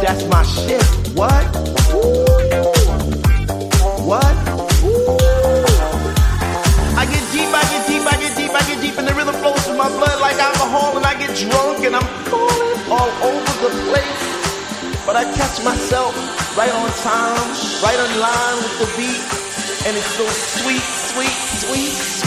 That's my shit. What? Ooh. What? Ooh. I get deep, I get deep, I get deep, I get deep, and the rhythm flows through my blood like alcohol, and I get drunk, and I'm falling all over the place. But I catch myself right on time, right on line with the beat, and it's so sweet, sweet, sweet.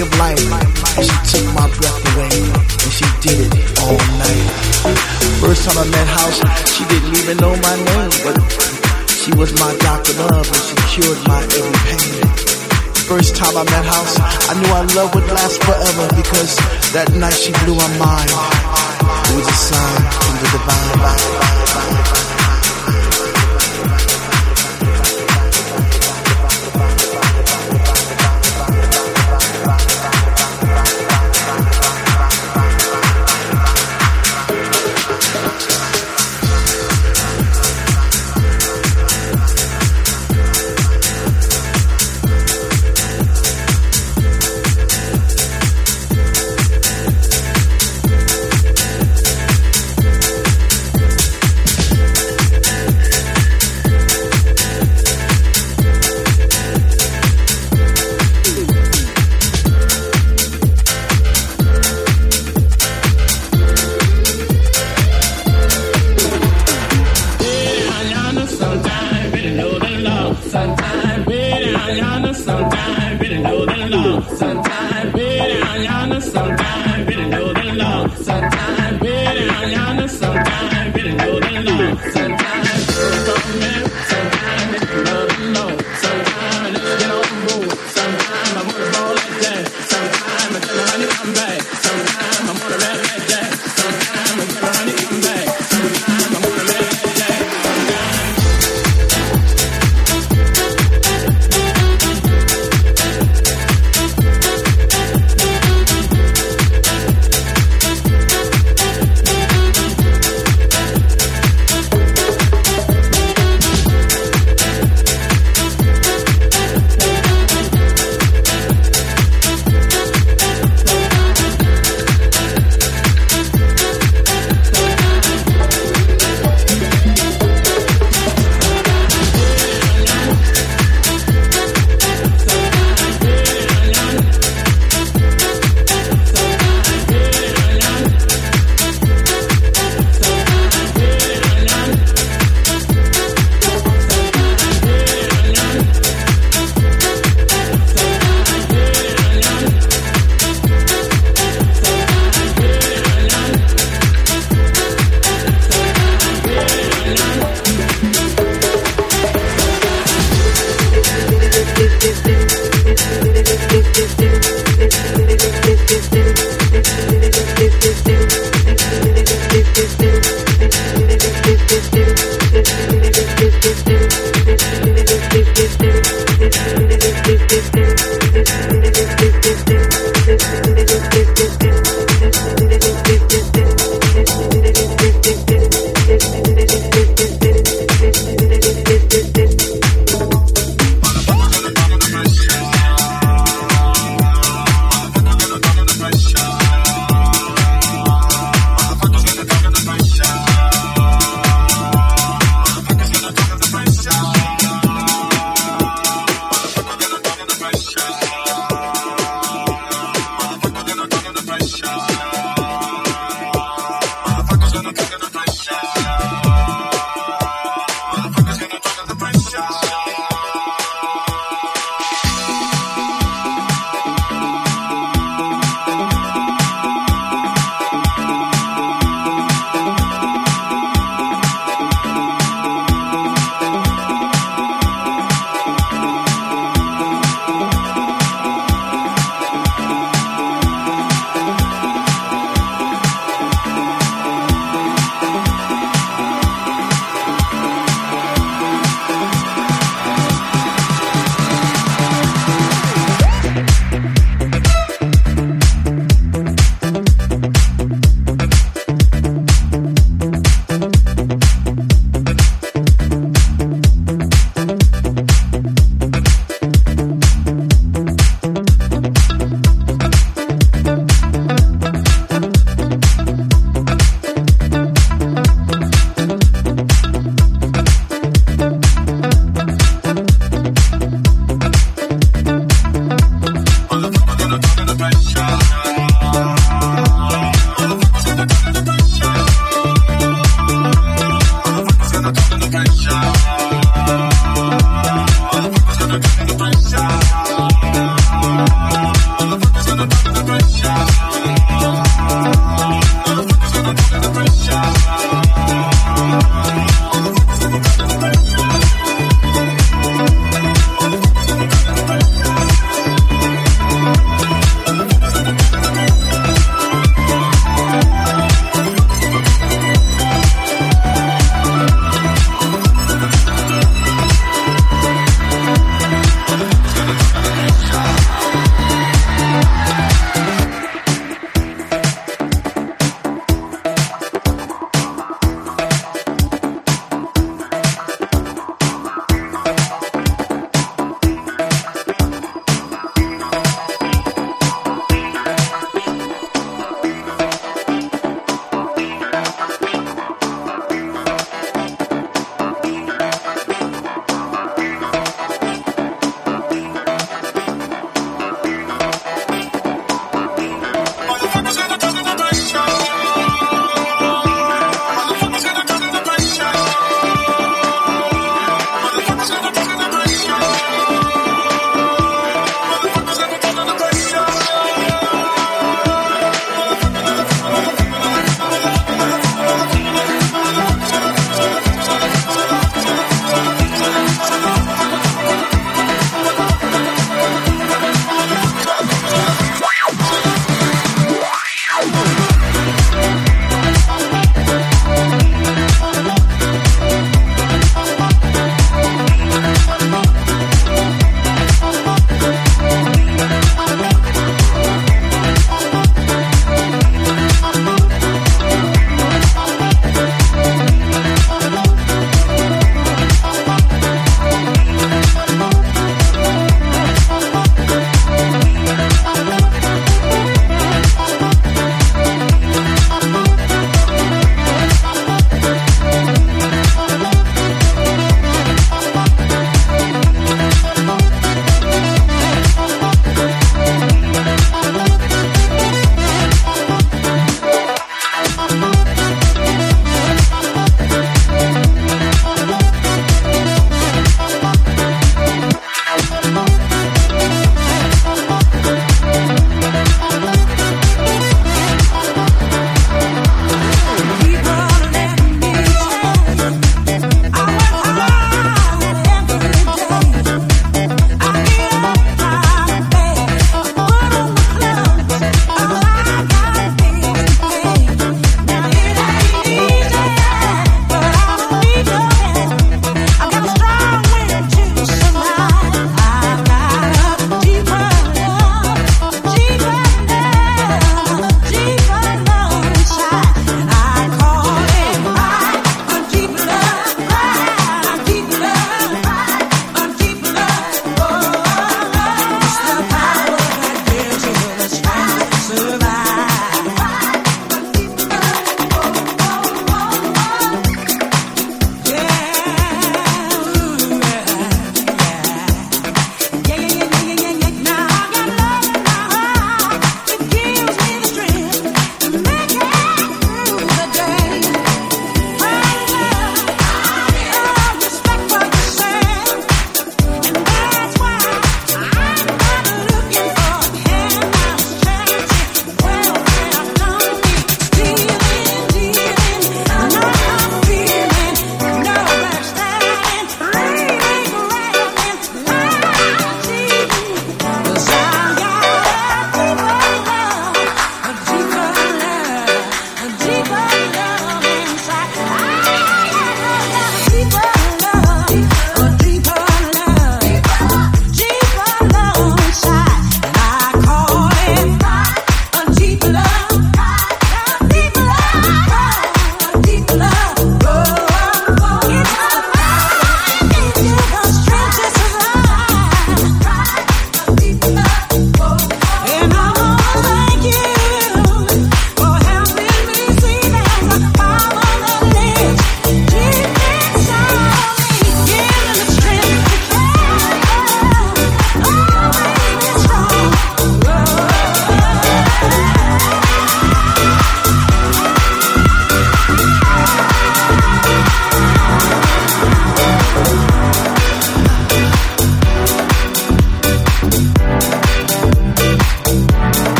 Of life. She took my breath away, and she did it all night. First time I met House, she didn't even know my name, but she was my doctor love, and she cured my every pain. First time I met House, I knew our love would last forever because that night she blew my mind. It was a sign from the divine.